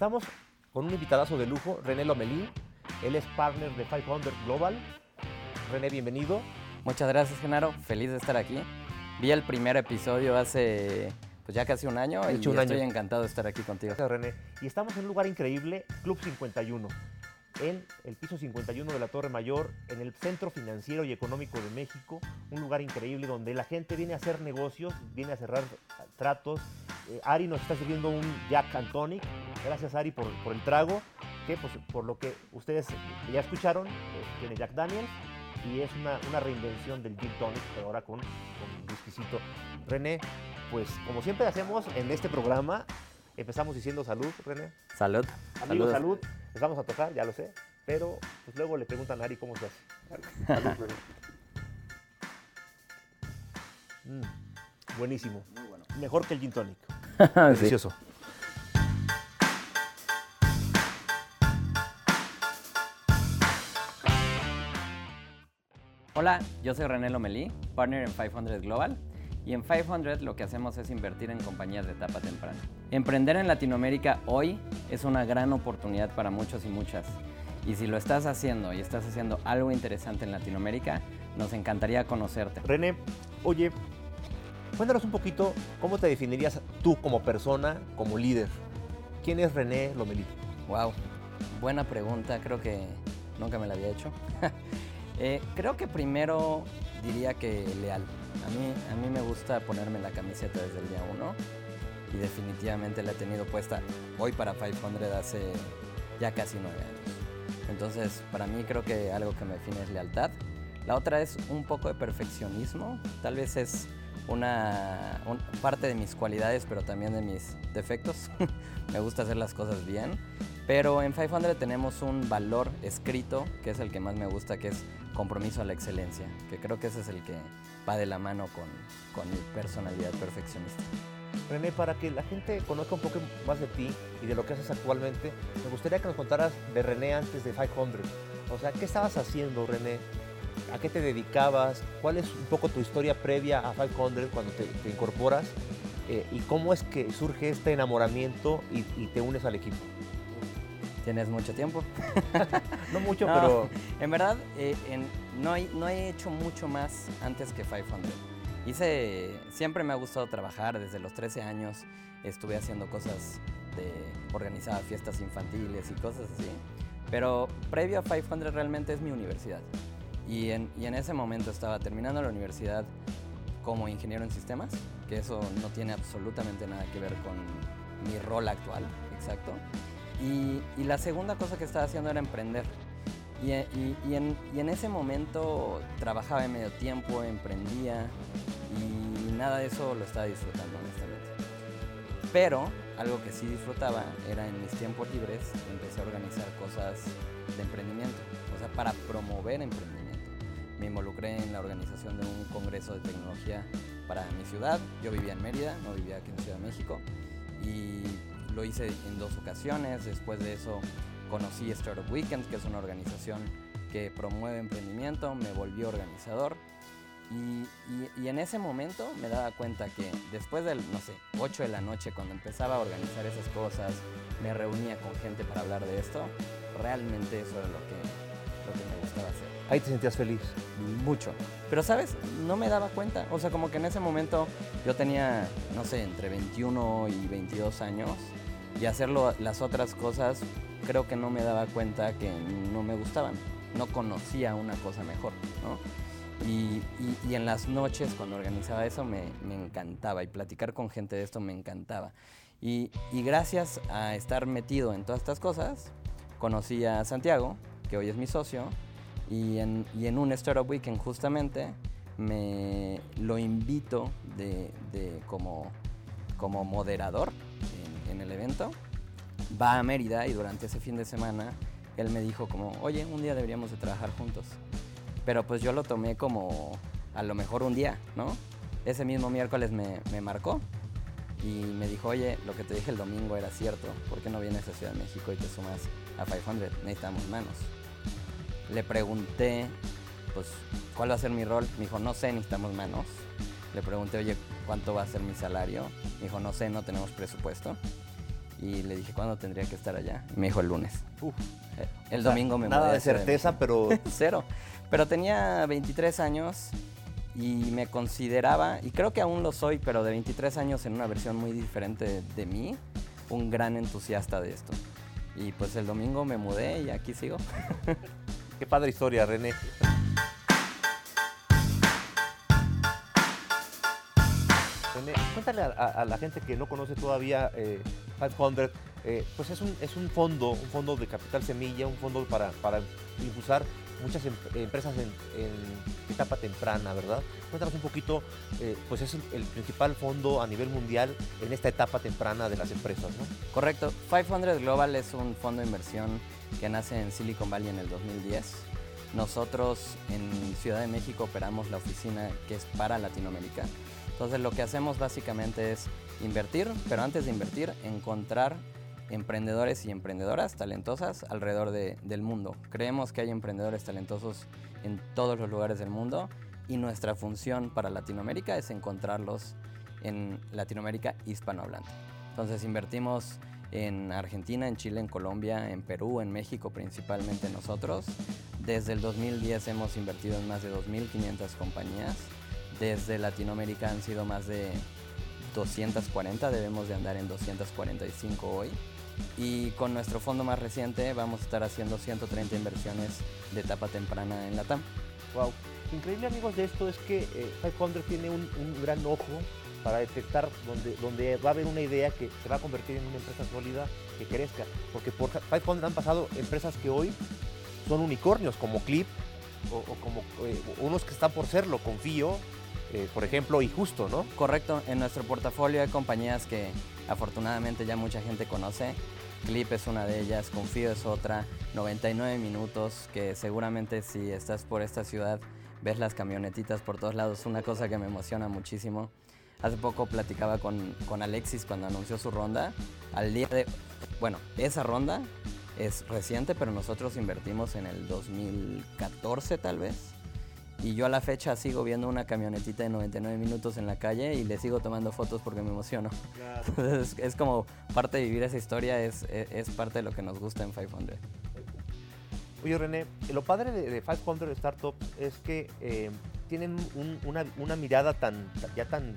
Estamos con un invitadazo de lujo, René Lomelí. Él es partner de 500 Global. René, bienvenido. Muchas gracias, Genaro. Feliz de estar aquí. Vi el primer episodio hace pues ya casi un año y un estoy año. encantado de estar aquí contigo. Gracias, René. Y estamos en un lugar increíble, Club 51, en el piso 51 de la Torre Mayor, en el centro financiero y económico de México. Un lugar increíble donde la gente viene a hacer negocios, viene a cerrar tratos. Eh, Ari nos está sirviendo un Jack and Tonic. Gracias, Ari, por, por el trago, que pues, por lo que ustedes ya escucharon, eh, tiene Jack Daniels y es una, una reinvención del Gin Tonic, pero ahora con, con whiskycito. René, pues como siempre hacemos en este programa, empezamos diciendo salud, René. Salud. Amigos, salud. Les vamos a tocar, ya lo sé, pero pues luego le preguntan a Ari cómo se hace. Salud, René. Mm, buenísimo. Mejor que el Gin Tonic. Sí. Delicioso. Hola, yo soy René Lomelí, partner en 500 Global. Y en 500 lo que hacemos es invertir en compañías de etapa temprana. Emprender en Latinoamérica hoy es una gran oportunidad para muchos y muchas. Y si lo estás haciendo y estás haciendo algo interesante en Latinoamérica, nos encantaría conocerte. René, oye, cuéntanos un poquito cómo te definirías tú como persona, como líder. ¿Quién es René Lomelí? Wow, buena pregunta, creo que nunca me la había hecho. Eh, creo que primero diría que leal. A mí, a mí me gusta ponerme la camiseta desde el día uno y definitivamente la he tenido puesta hoy para 500 hace ya casi nueve años. Entonces, para mí creo que algo que me define es lealtad. La otra es un poco de perfeccionismo. Tal vez es una un- parte de mis cualidades, pero también de mis defectos. me gusta hacer las cosas bien. Pero en 500 tenemos un valor escrito, que es el que más me gusta, que es compromiso a la excelencia, que creo que ese es el que va de la mano con, con mi personalidad perfeccionista. René, para que la gente conozca un poco más de ti y de lo que haces actualmente, me gustaría que nos contaras de René antes de 500. O sea, ¿qué estabas haciendo, René? ¿A qué te dedicabas? ¿Cuál es un poco tu historia previa a 500 cuando te, incorporas? Eh, ¿Y cómo es que surge este enamoramiento y te unes al equipo? ¿Tienes mucho tiempo? No mucho, No, pero En verdad, eh, en- no, hay- no he hecho mucho más antes que 500. Hice, siempre me ha gustado trabajar, desde los 13 años estuve haciendo cosas de, organizaba fiestas infantiles y cosas así. Pero previo a 500 realmente es mi universidad. Y en, y en ese momento estaba terminando la universidad como ingeniero en sistemas, que eso no tiene absolutamente nada que ver con mi rol actual, exacto. Y, la segunda cosa que estaba haciendo era emprender. Y, y- en, ese momento trabajaba en medio tiempo, emprendía y nada de eso lo estaba disfrutando, honestamente. Pero algo que sí disfrutaba era en mis tiempos libres empecé a organizar cosas de emprendimiento, o sea, para promover emprendimiento. Me involucré en la organización de un congreso de tecnología para mi ciudad. Yo vivía en Mérida, no vivía aquí en Ciudad de México. Lo hice en dos ocasiones. Después de eso conocí Startup Weekend, que es una organización que promueve emprendimiento. Me volví organizador. Y, y- y en ese momento me daba cuenta que después del, no sé, 8 de la noche, cuando empezaba a organizar esas cosas, me reunía con gente para hablar de esto, realmente eso era lo que, lo que me gustaba hacer ahí te sentías feliz. mucho. Pero, ¿sabes? No me daba cuenta. O sea, como que en ese momento yo tenía, no sé, entre 21 y 22 años. Y hacerlo las otras cosas, creo que no me daba cuenta que no me gustaban. No conocía una cosa mejor, ¿no? Y, y- en las noches cuando organizaba eso me, me encantaba. Y platicar con gente de esto me encantaba. Y, y gracias a estar metido en todas estas cosas, conocí a Santiago, que hoy es mi socio, y en, en un Startup Weekend justamente me lo invito de, de como, como moderador en, el evento. Va a Mérida y durante ese fin de semana él me dijo como, oye, un día deberíamos de trabajar juntos. Pero pues yo lo tomé como a lo mejor un día, ¿no? Ese mismo miércoles me, me marcó y me dijo, oye, lo que te dije el domingo era cierto, ¿por qué no vienes a Ciudad de México y te sumas a 500? Necesitamos manos. Le pregunté, pues, ¿cuál va a ser mi rol? Me dijo, no sé, necesitamos manos. Le pregunté, oye, ¿cuánto va a ser mi salario? Me dijo, no sé, no tenemos presupuesto. Y le dije, ¿cuándo tendría que estar allá? Y me dijo el lunes. Uf. Eh, El O sea, domingo me Nada mudé de certeza, pero. Cero. Pero tenía 23 años y me consideraba, y creo que aún lo soy, pero de 23 años en una versión muy diferente de mí, un gran entusiasta de esto. Y pues el domingo me mudé y aquí sigo. qué padre historia, René. René, cuéntale a, a- a la gente que no conoce todavía eh, 500, eh, pues es un, es un fondo, un fondo de capital semilla, un fondo para, para impulsar muchas em- empresas en, etapa temprana, ¿verdad? Cuéntanos un poquito, eh, pues es el, el principal fondo a nivel mundial en esta etapa temprana de las empresas, ¿no? Correcto. 500 Global es un fondo de inversión que nace en Silicon Valley en el 2010. Nosotros en Ciudad de México operamos la oficina que es para Latinoamérica. Entonces lo que hacemos básicamente es invertir, pero antes de invertir, encontrar emprendedores y emprendedoras talentosas alrededor de- del mundo. Creemos que hay emprendedores talentosos en todos los lugares del mundo y nuestra función para Latinoamérica es encontrarlos en Latinoamérica hispanohablante. Entonces invertimos en Argentina, en Chile, en Colombia, en Perú, en México principalmente nosotros. Desde el 2010 hemos invertido en más de 2.500 compañías. Desde Latinoamérica han sido más de 240, debemos de andar en 245 hoy. Y con nuestro fondo más reciente vamos a estar haciendo 130 inversiones de etapa temprana en la TAM. Wow. Increíble amigos de esto es que eh, 500 tiene un, gran ojo para detectar donde, donde va a haber una idea que se va a convertir en una empresa sólida que crezca. Porque por 500 han pasado empresas que hoy son unicornios, como Clip, o, o como eh, unos que están por serlo, Confío, eh, por ejemplo, y Justo, ¿no? Correcto, en nuestro portafolio hay compañías que afortunadamente ya mucha gente conoce. Clip es una de ellas, Confío es otra, 99 minutos, que seguramente si estás por esta ciudad ves las camionetitas por todos lados, una cosa que me emociona muchísimo. Hace poco platicaba con, con Alexis cuando anunció su ronda. Al día de, bueno, esa ronda es reciente, pero nosotros invertimos en el 2014 tal vez. Y yo a la fecha sigo viendo una camionetita de 99 minutos en la calle y le sigo tomando fotos porque me emociono. Entonces es, es como parte de vivir esa historia, es, es, es parte de lo que nos gusta en 500. Oye, René, lo padre de, de 500 Startups es que eh, tienen un- una, una mirada tan, ya tan,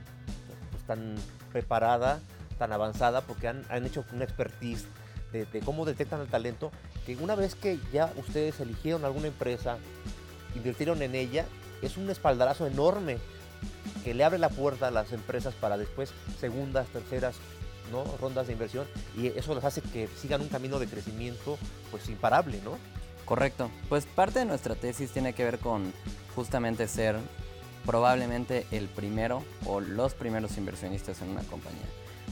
pues, tan preparada, tan avanzada, porque han, han hecho una expertise de, de cómo detectan el talento, que una vez que ya ustedes eligieron alguna empresa, invirtieron en ella, es un espaldarazo enorme que le abre la puerta a las empresas para después segundas, terceras, ¿no? rondas de inversión y eso les hace que sigan un camino de crecimiento pues imparable, ¿no? Correcto. Pues parte de nuestra tesis tiene que ver con justamente ser probablemente el primero o los primeros inversionistas en una compañía,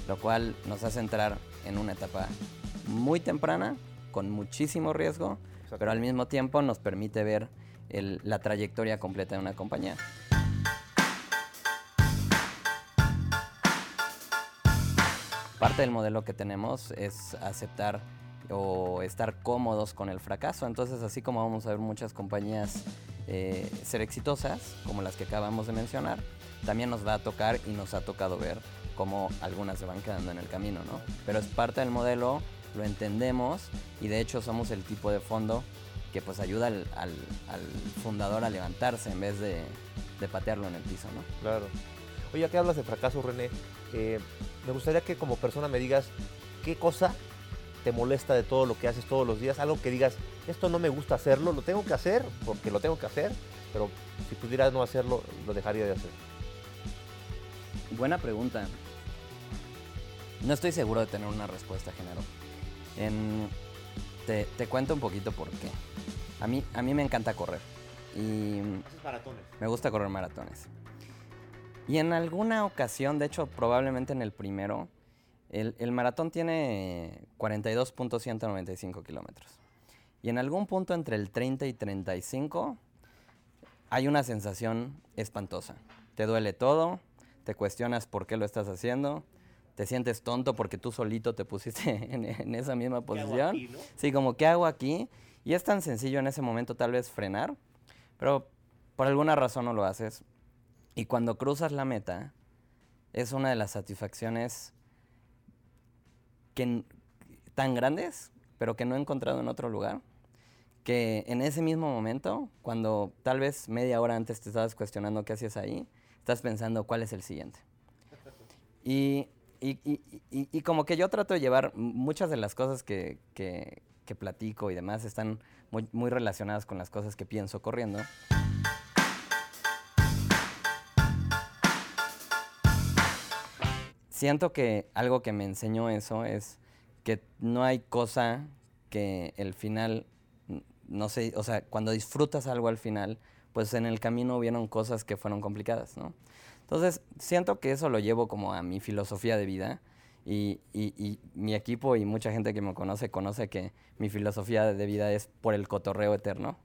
lo cual nos hace entrar en una etapa muy temprana, con muchísimo riesgo, pero al mismo tiempo nos permite ver el- la trayectoria completa de una compañía. Parte del modelo que tenemos es aceptar o estar cómodos con el fracaso. Entonces, así como vamos a ver muchas compañías eh, ser exitosas, como las que acabamos de mencionar, también nos va a tocar y nos ha tocado ver cómo algunas se van quedando en el camino, ¿no? Pero es parte del modelo, lo entendemos y de hecho somos el tipo de fondo que pues ayuda al, al- al fundador a levantarse en vez de, de patearlo en el piso, ¿no? Claro. Oye, ya que hablas de fracaso, René, eh, me gustaría que como persona me digas qué cosa te molesta de todo lo que haces todos los días, algo que digas, esto no me gusta hacerlo, lo tengo que hacer porque lo tengo que hacer, pero si pudiera no hacerlo, lo dejaría de hacer. Buena pregunta. No estoy seguro de tener una respuesta, Genaro. En- te, te cuento un poquito por qué. A mí, a mí me encanta correr y maratones. me gusta correr maratones. Y en alguna ocasión, de hecho probablemente en el primero, el, el maratón tiene 42.195 kilómetros. Y en algún punto entre el 30 y 35 hay una sensación espantosa. Te duele todo, te cuestionas por qué lo estás haciendo, te sientes tonto porque tú solito te pusiste en, en esa misma ¿Qué hago posición. aquí, no? Sí, como, ¿qué hago aquí? Y es tan sencillo en ese momento tal vez frenar, pero por alguna razón no lo haces. Y cuando cruzas la meta, es una de las satisfacciones que, tan grandes, pero que no he encontrado en otro lugar, que en ese mismo momento, cuando tal vez media hora antes te estabas cuestionando qué hacías ahí, estás pensando cuál es el siguiente. Y, y, como que yo trato de llevar muchas de las cosas que platico y demás están muy, muy relacionadas con las cosas que pienso corriendo. Siento que algo que me enseñó eso es que no hay cosa que el final, no sé, o sea, cuando disfrutas algo al final, pues en el camino hubieron cosas que fueron complicadas, ¿no? Entonces, siento que eso lo llevo como a mi filosofía de vida y, y, y, mi equipo y mucha gente que me conoce conoce que mi filosofía de vida es por el cotorreo eterno.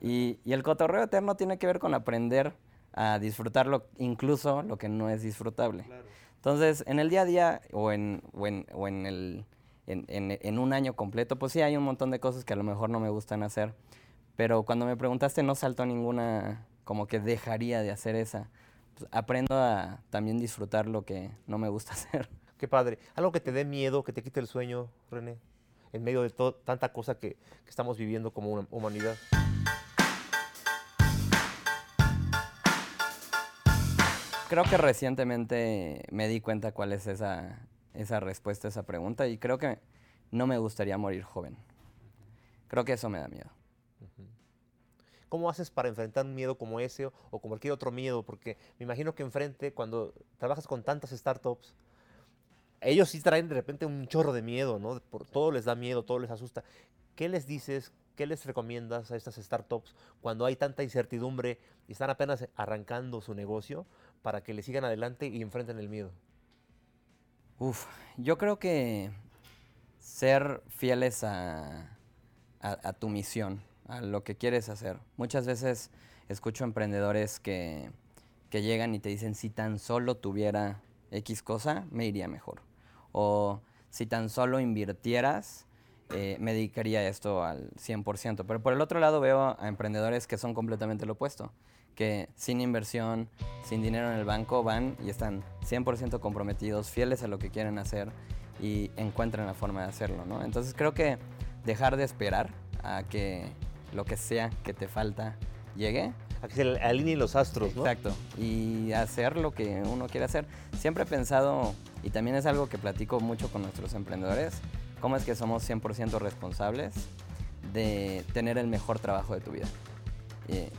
Y, y el cotorreo eterno tiene que ver con aprender a disfrutarlo, incluso lo que no es disfrutable. Claro. Entonces, en el día a día o en, o en, o en el, en, un año completo, pues sí hay un montón de cosas que a lo mejor no me gustan hacer. Pero cuando me preguntaste no saltó ninguna como que dejaría de hacer esa. Pues aprendo a también disfrutar lo que no me gusta hacer. Qué padre. Algo que te dé miedo, que te quite el sueño, René, en medio de todo, tanta cosa que, que estamos viviendo como una humanidad. Creo que recientemente me di cuenta cuál es esa, esa respuesta a esa pregunta y creo que no me gustaría morir joven. Creo que eso me da miedo. ¿Cómo haces para enfrentar un miedo como ese o como cualquier otro miedo? Porque me imagino que enfrente, cuando trabajas con tantas startups, ellos sí traen de repente un chorro de miedo, ¿no? Por, todo les da miedo, todo les asusta. ¿Qué les dices? ¿Qué les recomiendas a estas startups cuando hay tanta incertidumbre y están apenas arrancando su negocio para que le sigan adelante y enfrenten el miedo? Uf, yo creo que ser fieles a, tu misión, a lo que quieres hacer. Muchas veces escucho emprendedores que, que llegan y te dicen, si tan solo tuviera X cosa, me iría mejor. O si tan solo invirtieras, eh, me dedicaría a esto al 100%. Pero por el otro lado veo a emprendedores que son completamente lo opuesto, que sin inversión, sin dinero en el banco, van y están 100% comprometidos, fieles a lo que quieren hacer y encuentran la forma de hacerlo. ¿no? Entonces creo que dejar de esperar a que lo que sea que te falta llegue a que se alineen los astros, ¿no? Exacto. Y hacer lo que uno quiere hacer. Siempre he pensado, y también es algo que platico mucho con nuestros emprendedores, cómo es que somos 100% responsables de tener el mejor trabajo de tu vida. Eh,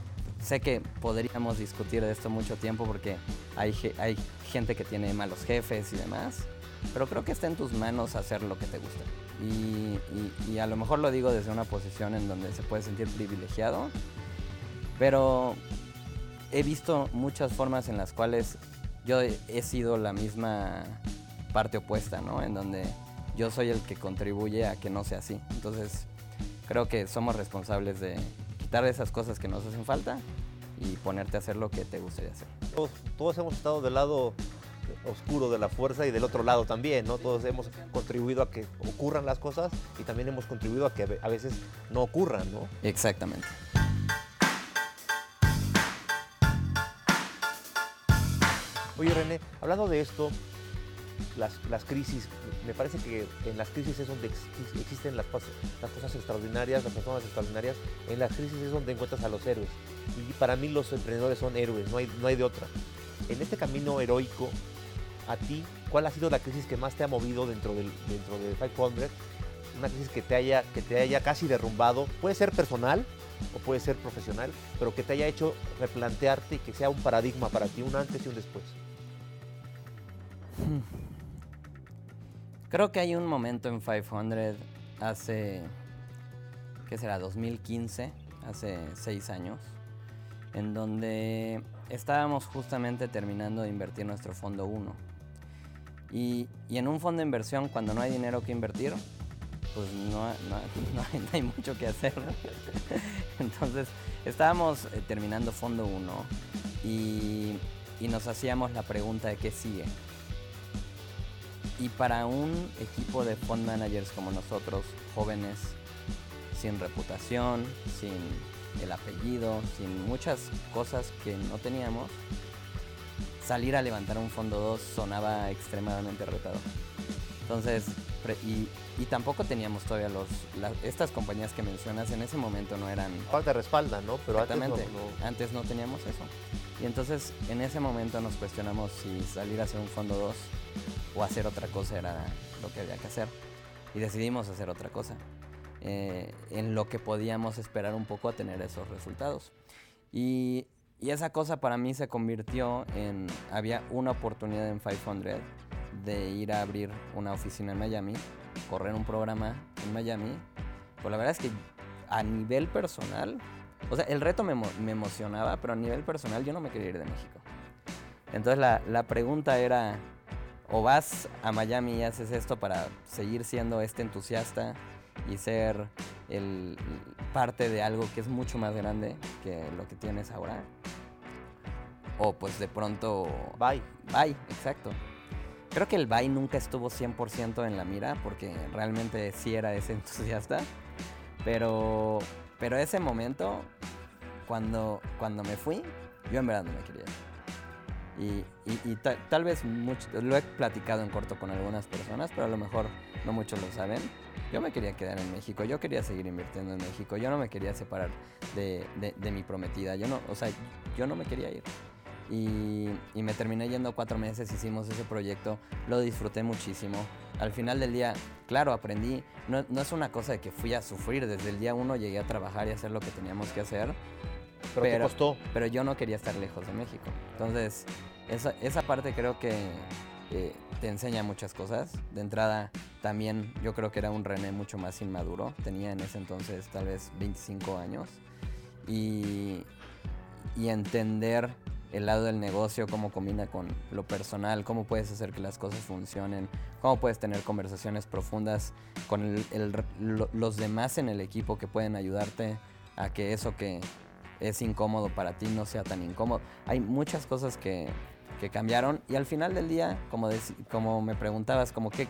sé que podríamos discutir de esto mucho tiempo porque hay, hay gente que tiene malos jefes y demás, pero creo que está en tus manos hacer lo que te gusta. Y, a lo mejor lo digo desde una posición en donde se puede sentir privilegiado, pero he visto muchas formas en las cuales yo he sido la misma parte opuesta, ¿no? En donde yo soy el que contribuye a que no sea así. Entonces, creo que somos responsables de quitar esas cosas que nos hacen falta y ponerte a hacer lo que te gustaría hacer. Todos, todos hemos estado del lado oscuro de la fuerza y del otro lado también, ¿no? Todos hemos contribuido a que ocurran las cosas y también hemos contribuido a que a veces no ocurran, ¿no? Exactamente. Oye René, hablando de esto, las, las, crisis, me parece que en las crisis es donde existen las, las cosas extraordinarias, las personas extraordinarias, en las crisis es donde encuentras a los héroes. Y para mí los emprendedores son héroes, no hay, no hay de otra. En este camino heroico, a ti, ¿cuál ha sido la crisis que más te ha movido dentro del, dentro de 500? Una crisis que te, haya, que te haya casi derrumbado, puede ser personal, o puede ser profesional, pero que te haya hecho replantearte y que sea un paradigma para ti, un antes y un después. Creo que hay un momento en 500 hace, ¿qué será? 2015, hace seis años, en donde estábamos justamente terminando de invertir nuestro fondo 1. Y, en un fondo de inversión, cuando no hay dinero que invertir, pues no, no hay, mucho que hacer. Entonces, estábamos eh, terminando fondo 1 y, y nos hacíamos la pregunta de qué sigue. Y para un equipo de fund managers como nosotros, jóvenes, sin reputación, sin el apellido, sin muchas cosas que no teníamos, salir a levantar un fondo 2 sonaba extremadamente retador. Entonces y, y tampoco teníamos todavía los... la- estas compañías que mencionas en ese momento no eran... Falta de respalda, ¿no? Pero antes no, Exactamente. no- Antes no teníamos eso. Y entonces en ese momento nos cuestionamos si salir a hacer un fondo 2 o hacer otra cosa era lo que había que hacer. Y decidimos hacer otra cosa. eh, en lo que podíamos esperar un poco a tener esos resultados. Y, y esa cosa para mí se convirtió en... Había una oportunidad en 500 de ir a abrir una oficina en Miami, correr un programa en Miami. Pues la verdad es que a nivel personal, o sea, el reto me, me emocionaba, pero a nivel personal yo no me quería ir de México. Entonces la, la pregunta era, o vas a Miami y haces esto para seguir siendo este entusiasta y ser el, parte de algo que es mucho más grande que lo que tienes ahora. O pues de pronto... Bye. Bye, exacto. Creo que el bye nunca estuvo 100% en la mira porque realmente sí era ese entusiasta. Pero, pero ese momento, cuando, cuando me fui, yo en verdad no me quería. Y, y- y ta- tal vez mucho, lo he platicado en corto con algunas personas, pero a lo mejor no muchos lo saben. Yo me quería quedar en México, yo quería seguir invirtiendo en México, yo no me quería separar de, de- de mi prometida, yo no, o sea, yo no me quería ir. Y, y me terminé yendo cuatro meses, hicimos ese proyecto, lo disfruté muchísimo. Al final del día, claro, aprendí, no, no es una cosa de que fui a sufrir, desde el día uno llegué a trabajar y hacer lo que teníamos que hacer, Pero- costó. pero yo no quería estar lejos de México. Entonces, esa, esa parte creo que eh, te enseña muchas cosas. De entrada, también yo creo que era un René mucho más inmaduro. Tenía en ese entonces tal vez 25 años. Y, y entender el lado del negocio, cómo combina con lo personal, cómo puedes hacer que las cosas funcionen, cómo puedes tener conversaciones profundas con los demás en el equipo que pueden ayudarte a que eso que es incómodo para ti no sea tan incómodo. Hay muchas cosas que, que cambiaron y al final del día, como, como me preguntabas, como qué,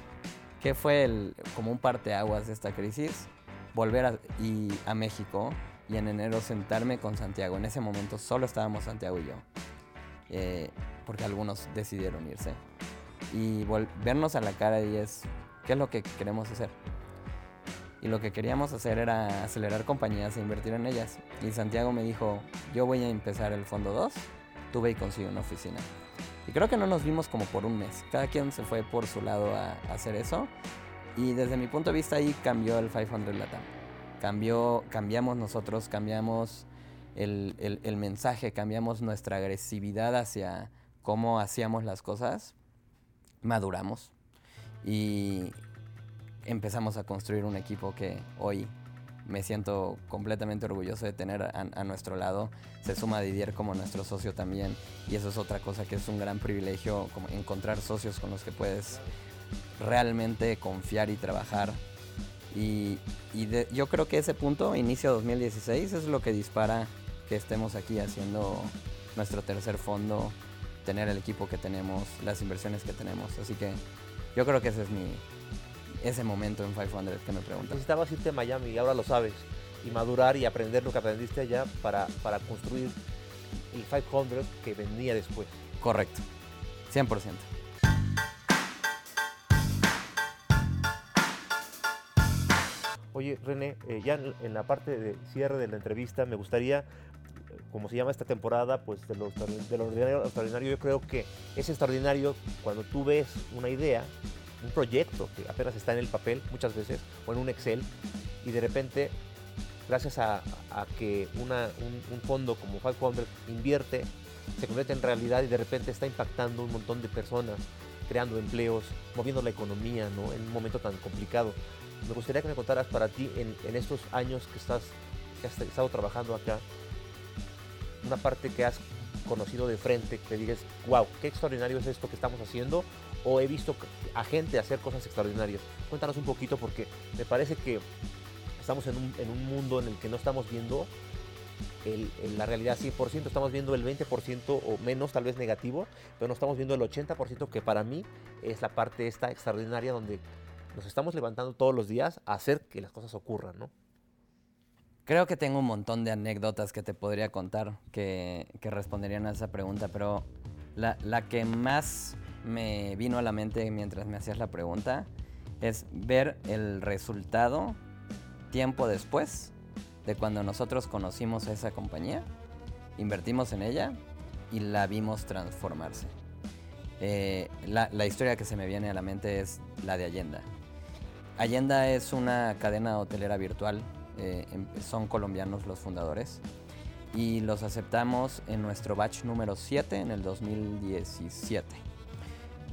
qué fue el, como un parteaguas de esta crisis, volver a, y, a México y en enero sentarme con Santiago. En ese momento solo estábamos Santiago y yo, eh, porque algunos decidieron irse. Y vernos a la cara y es, ¿qué es lo que queremos hacer? Y lo que queríamos hacer era acelerar compañías e invertir en ellas. Y Santiago me dijo, yo voy a empezar el fondo 2, tú ve y consigue una oficina. Y creo que no nos vimos como por un mes. Cada quien se fue por su lado a, hacer eso. Y desde mi punto de vista ahí cambió el 500 Latam. Cambió, cambiamos nosotros, cambiamos el- el mensaje, cambiamos nuestra agresividad hacia cómo hacíamos las cosas. Maduramos. Y empezamos a construir un equipo que hoy me siento completamente orgulloso de tener a, nuestro lado. Se suma Didier como nuestro socio también y eso es otra cosa que es un gran privilegio, como encontrar socios con los que puedes realmente confiar y trabajar. Y, yo creo que ese punto, inicio 2016, es lo que dispara que estemos aquí haciendo nuestro tercer fondo, tener el equipo que tenemos, las inversiones que tenemos. Así que yo creo que ese es mi, ese momento en 500 que me preguntas. Necesitabas irte a Miami y ahora lo sabes. Y madurar y aprender lo que aprendiste allá para, para construir el 500 que venía después. Correcto, 100%. Oye, René, eh, ya en, la parte de cierre de la entrevista me gustaría, eh, como se llama esta temporada, pues de lo, de lo ordinario a lo extraordinario, yo creo que es extraordinario cuando tú ves una idea, un proyecto que apenas está en el papel muchas veces, o en un Excel, y de repente, gracias a, que un, fondo como 500 invierte, se convierte en realidad y de repente está impactando un montón de personas, creando empleos, moviendo la economía, ¿no? En un momento tan complicado. Me gustaría que me contaras para ti en, en estos años que estás que has estado trabajando acá, una parte que has conocido de frente, que digas, wow, qué extraordinario es esto que estamos haciendo, o he visto a gente hacer cosas extraordinarias. Cuéntanos un poquito porque me parece que estamos en un, en un mundo en el que no estamos viendo la realidad 100%, estamos viendo el 20% o menos, tal vez negativo, pero no estamos viendo el 80% que para mí es la parte esta extraordinaria donde nos estamos levantando todos los días a hacer que las cosas ocurran, ¿no? Creo que tengo un montón de anécdotas que te podría contar que, que responderían a esa pregunta, pero la, la que más me vino a la mente mientras me hacías la pregunta es ver el resultado tiempo después de cuando nosotros conocimos a esa compañía, invertimos en ella y la vimos transformarse. Eh, la, historia que se me viene a la mente es la de Allenda. Allenda es una cadena hotelera virtual, eh, em- son colombianos los fundadores y los aceptamos en nuestro batch número 7 en el 2017.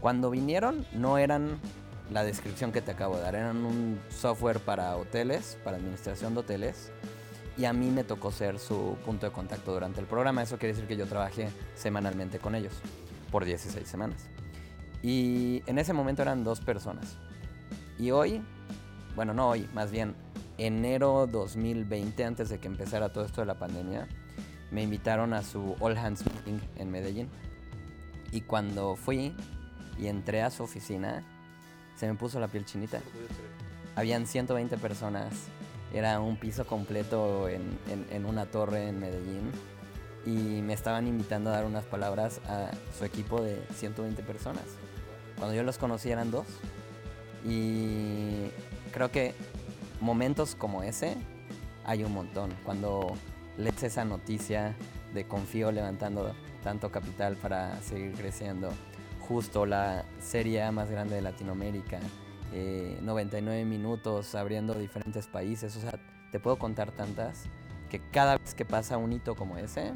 Cuando vinieron no eran la descripción que te acabo de dar, eran un software para hoteles, para administración de hoteles y a mí me tocó ser su punto de contacto durante el programa. Eso quiere decir que yo trabajé semanalmente con ellos por 16 semanas. Y en ese momento eran dos personas. Y hoy, bueno, no hoy, más bien enero 2020, antes de que empezara todo esto de la pandemia, me invitaron a su All Hands Meeting en Medellín. Y cuando fui y entré a su oficina, se me puso la piel chinita. Habían 120 personas, era un piso completo en, en- en una torre en Medellín. Y me estaban invitando a dar unas palabras a su equipo de 120 personas. Cuando yo los conocí eran dos. Y creo que momentos como ese hay un montón. Cuando lees esa noticia de Confío levantando tanto capital para seguir creciendo, justo la serie A más grande de Latinoamérica, eh, 99 minutos abriendo diferentes países, o sea, te puedo contar tantas que cada vez que pasa un hito como ese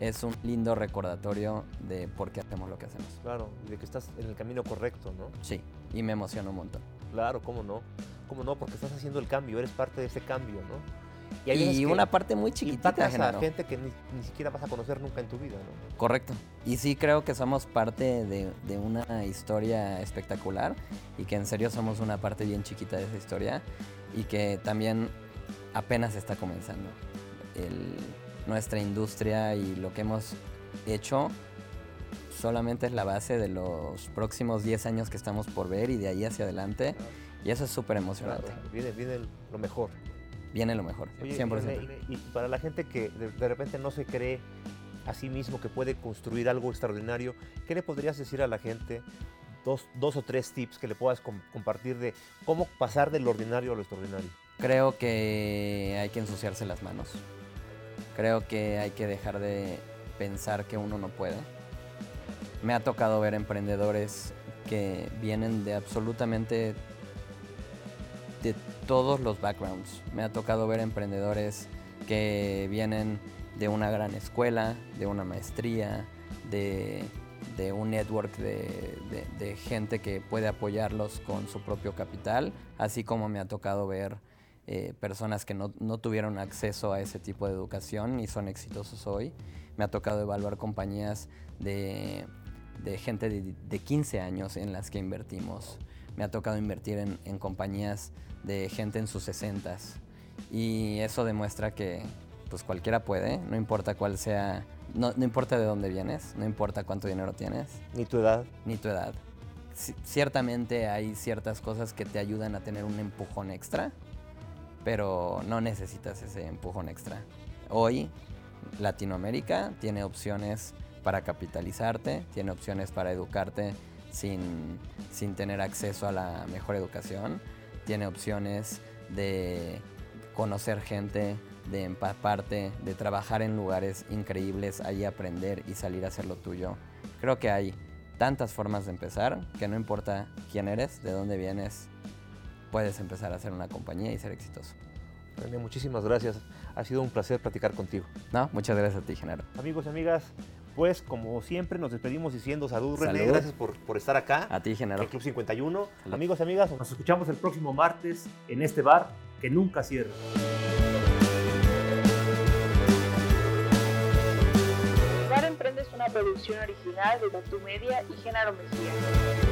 es un lindo recordatorio de por qué hacemos lo que hacemos. Claro, y de que estás en el camino correcto, ¿no? Sí, y me emociona un montón. Claro, cómo no. Cómo no, porque estás haciendo el cambio, eres parte de ese cambio, ¿no? Hay veces Y una parte muy chiquitita, impactas a Genaro. gente que ni, ni siquiera vas a conocer nunca en tu vida, ¿no? Correcto. Y sí creo que somos parte de, de una historia espectacular y que en serio somos una parte bien chiquita de esa historia y que también apenas está comenzando. El- nuestra industria y lo que hemos hecho solamente es la base de los próximos 10 años que estamos por ver y de ahí hacia adelante. Y eso es súper emocionante. Claro, viene, viene lo mejor. Viene lo mejor, Oye, 100%. y, para la gente que de, de repente no se cree a sí mismo que puede construir algo extraordinario, ¿qué le podrías decir a la gente? Dos, dos o tres tips que le puedas com- compartir de cómo pasar del ordinario a lo extraordinario. Creo que hay que ensuciarse las manos. Creo que hay que dejar de pensar que uno no puede. Me ha tocado ver emprendedores que vienen de absolutamente de todos los backgrounds. Me ha tocado ver emprendedores que vienen de una gran escuela, de una maestría, de, de un network de, de- gente que puede apoyarlos con su propio capital, así como me ha tocado ver eh, personas que no, no tuvieron acceso a ese tipo de educación y son exitosos hoy. Me ha tocado evaluar compañías de, gente de 15 años en las que invertimos. Me ha tocado invertir en, en compañías de gente en sus 60 y eso demuestra que pues cualquiera puede, no importa cuál sea, no, no importa de dónde vienes, no importa cuánto dinero tienes, Ni tu edad. ni tu edad. Ci- ciertamente hay ciertas cosas que te ayudan a tener un empujón extra, pero no necesitas ese empujón extra. Hoy Latinoamérica tiene opciones para capitalizarte, tiene opciones para educarte sin, sin tener acceso a la mejor educación, tiene opciones de conocer gente, de empaparte, de trabajar en lugares increíbles, ahí aprender y salir a hacer lo tuyo. Creo que hay tantas formas de empezar que no importa quién eres, de dónde vienes, puedes empezar a hacer una compañía y ser exitoso. René, muchísimas gracias. Ha sido un placer platicar contigo. No, muchas gracias a ti, Genaro. Amigos y amigas, pues como siempre nos despedimos diciendo salud, René. Salud. Gracias por, por estar acá. A ti, Genaro. en Club 51. Salud. Amigos y amigas, nos escuchamos el próximo martes en este bar que nunca cierra. Bar Emprende es una producción original de Datu Media y Genaro Mejía.